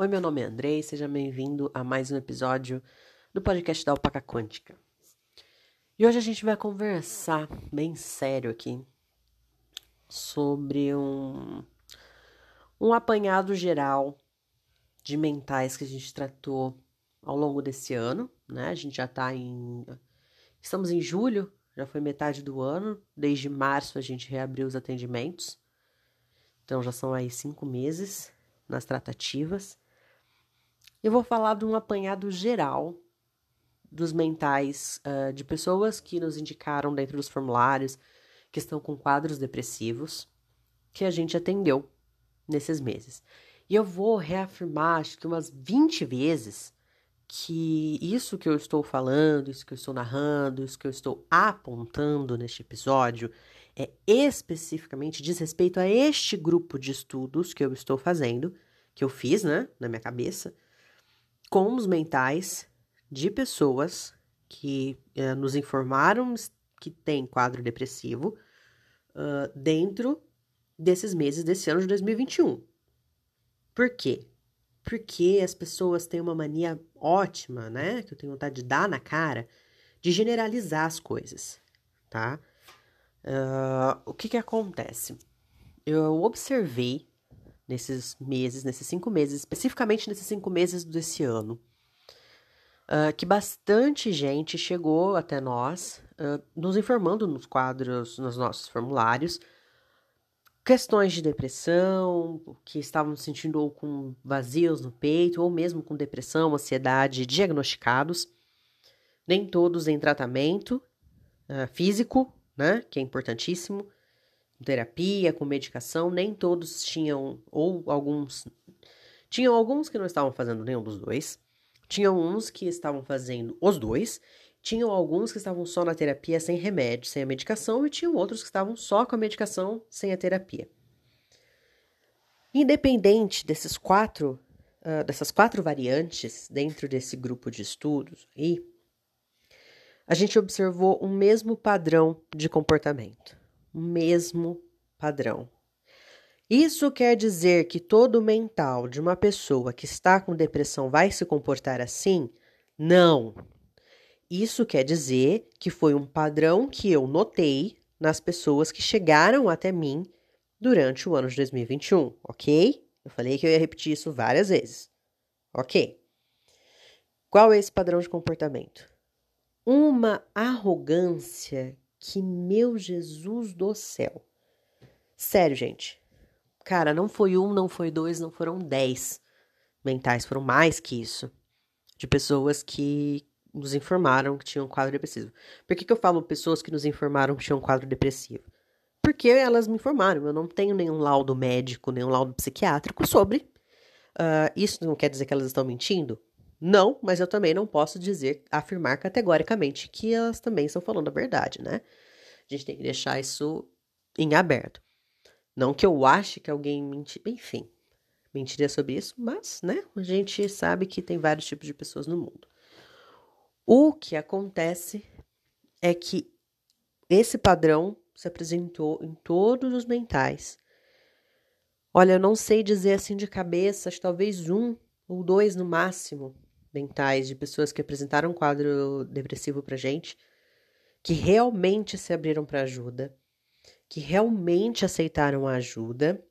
Oi, meu nome é Andrei, seja bem-vindo a mais um episódio do podcast da Alpaca Quântica. E hoje a gente vai conversar bem sério aqui sobre um, um apanhado geral de mentais que a gente tratou ao longo desse ano, né? A gente já tá em. Estamos em julho, já foi metade do ano, desde março a gente reabriu os atendimentos, então já são aí cinco meses nas tratativas. Eu vou falar de um apanhado geral dos mentais uh, de pessoas que nos indicaram dentro dos formulários que estão com quadros depressivos que a gente atendeu nesses meses. E eu vou reafirmar, acho que umas 20 vezes, que isso que eu estou falando, isso que eu estou narrando, isso que eu estou apontando neste episódio é especificamente diz respeito a este grupo de estudos que eu estou fazendo, que eu fiz, né, na minha cabeça, com os mentais de pessoas que uh, nos informaram que tem quadro depressivo uh, dentro desses meses desse ano de 2021. Por quê? Porque as pessoas têm uma mania ótima, né? Que eu tenho vontade de dar na cara, de generalizar as coisas, tá? Uh, o que que acontece? Eu observei nesses meses, nesses cinco meses, especificamente nesses cinco meses desse ano, uh, que bastante gente chegou até nós, uh, nos informando nos quadros, nos nossos formulários, questões de depressão, que estavam se sentindo ou com vazios no peito, ou mesmo com depressão, ansiedade diagnosticados, nem todos em tratamento uh, físico, né, que é importantíssimo, terapia, com medicação, nem todos tinham, ou alguns. Tinham alguns que não estavam fazendo nenhum dos dois. Tinham uns que estavam fazendo os dois. Tinham alguns que estavam só na terapia sem remédio, sem a medicação, e tinham outros que estavam só com a medicação sem a terapia. Independente desses quatro, uh, dessas quatro variantes dentro desse grupo de estudos, e a gente observou um mesmo padrão de comportamento mesmo padrão. Isso quer dizer que todo mental de uma pessoa que está com depressão vai se comportar assim? Não. Isso quer dizer que foi um padrão que eu notei nas pessoas que chegaram até mim durante o ano de 2021, ok? Eu falei que eu ia repetir isso várias vezes, ok? Qual é esse padrão de comportamento? Uma arrogância que, meu Jesus do céu. Sério, gente. Cara, não foi um, não foi dois, não foram dez mentais, foram mais que isso. De pessoas que nos informaram que tinham um quadro depressivo. Por que, que eu falo pessoas que nos informaram que tinham um quadro depressivo? Porque elas me informaram. Eu não tenho nenhum laudo médico, nenhum laudo psiquiátrico sobre. Uh, isso não quer dizer que elas estão mentindo? Não, mas eu também não posso dizer, afirmar categoricamente que elas também estão falando a verdade, né? A gente tem que deixar isso em aberto. Não que eu ache que alguém mente, enfim, mentiria sobre isso, mas, né, a gente sabe que tem vários tipos de pessoas no mundo. O que acontece é que esse padrão se apresentou em todos os mentais. Olha, eu não sei dizer assim de cabeça, talvez um ou dois no máximo, mentais de pessoas que apresentaram um quadro depressivo pra gente, que realmente se abriram para ajuda, que realmente aceitaram a ajuda,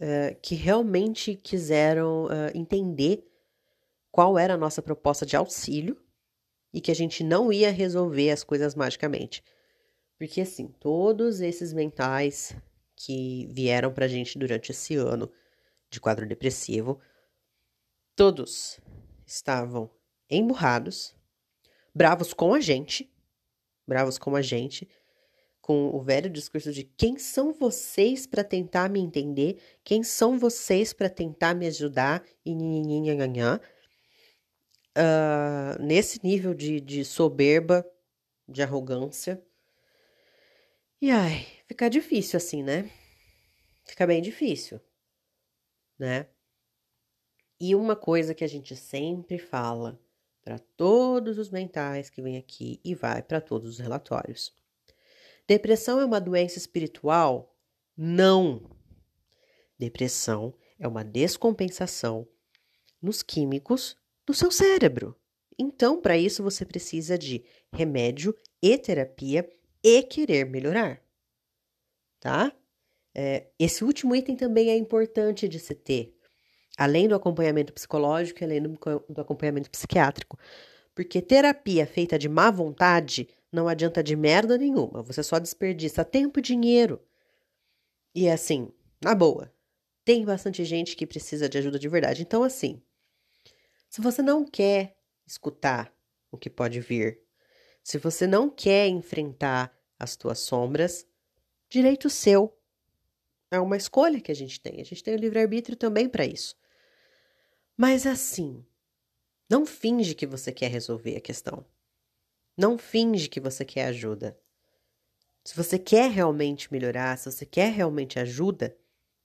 uh, que realmente quiseram uh, entender qual era a nossa proposta de auxílio e que a gente não ia resolver as coisas magicamente. Porque, assim, todos esses mentais que vieram pra gente durante esse ano de quadro depressivo, todos estavam emburrados, bravos com a gente, bravos com a gente, com o velho discurso de quem são vocês para tentar me entender, quem são vocês para tentar me ajudar, e nhanhanhanhanhã. Uh, nesse nível de, de soberba, de arrogância. E ai, fica difícil assim, né? Fica bem difícil, né? E uma coisa que a gente sempre fala para todos os mentais que vêm aqui e vai para todos os relatórios. Depressão é uma doença espiritual? Não. Depressão é uma descompensação nos químicos do seu cérebro. Então, para isso, você precisa de remédio e terapia e querer melhorar. Tá? É, esse último item também é importante de se ter, além do acompanhamento psicológico e além do, do acompanhamento psiquiátrico. Porque terapia feita de má vontade não adianta de merda nenhuma. Você só desperdiça tempo e dinheiro. E é assim, na boa, tem bastante gente que precisa de ajuda de verdade. Então, assim, se você não quer escutar o que pode vir, se você não quer enfrentar as tuas sombras, direito seu. É uma escolha que a gente tem. A gente tem o livre-arbítrio também para isso. Mas assim, não finge que você quer resolver a questão. Não finge que você quer ajuda. Se você quer realmente melhorar, se você quer realmente ajuda,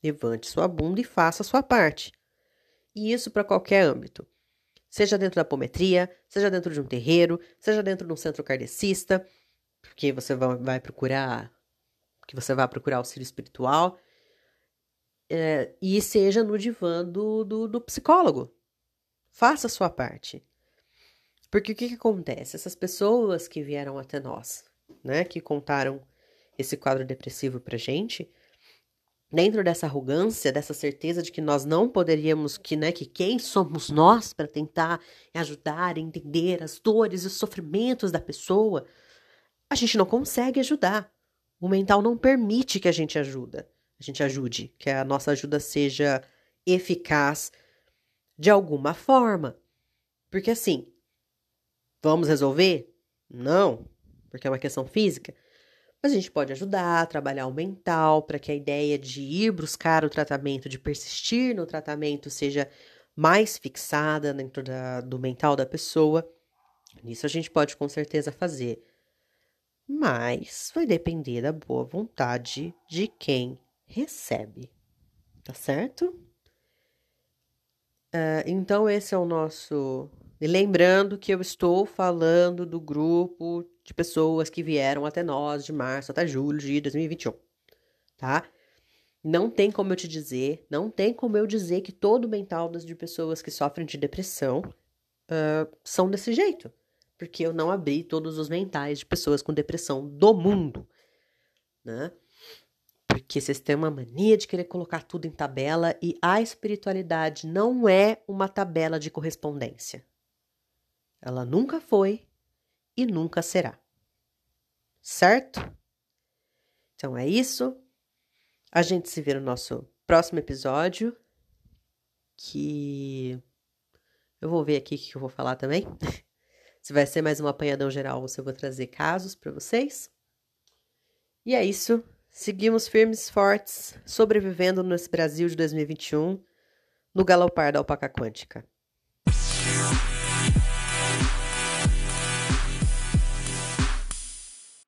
levante sua bunda e faça a sua parte. E isso para qualquer âmbito. Seja dentro da apometria, seja dentro de um terreiro, seja dentro de um centro kardecista, porque você vai procurar que você vai procurar auxílio espiritual, é, e seja no divã do, do, do psicólogo. Faça a sua parte. Porque o que, que acontece? Essas pessoas que vieram até nós, né, que contaram esse quadro depressivo pra gente, dentro dessa arrogância, dessa certeza de que nós não poderíamos, que, né, que quem somos nós para tentar ajudar, entender as dores e os sofrimentos da pessoa, a gente não consegue ajudar. O mental não permite que a gente ajuda, a gente ajude, que a nossa ajuda seja eficaz de alguma forma. Porque assim, vamos resolver? Não, porque é uma questão física. Mas a gente pode ajudar, trabalhar o mental para que a ideia de ir buscar o tratamento, de persistir no tratamento, seja mais fixada dentro da, do mental da pessoa. Isso a gente pode com certeza fazer mas vai depender da boa vontade de quem recebe, tá certo? Uh, então, esse é o nosso. E lembrando que eu estou falando do grupo de pessoas que vieram até nós de março até julho de 2021, tá? Não tem como eu te dizer, não tem como eu dizer que todo mental de pessoas que sofrem de depressão uh, são desse jeito porque eu não abri todos os mentais de pessoas com depressão do mundo, né? Porque vocês têm uma mania de querer colocar tudo em tabela e a espiritualidade não é uma tabela de correspondência. Ela nunca foi e nunca será. Certo? Então é isso. A gente se vê no nosso próximo episódio. Que eu vou ver aqui o que eu vou falar também. Se vai ser mais um apanhadão geral ou se eu vou trazer casos para vocês. E é isso. Seguimos firmes, fortes, sobrevivendo nesse Brasil de 2021, no galopar da alpaca quântica.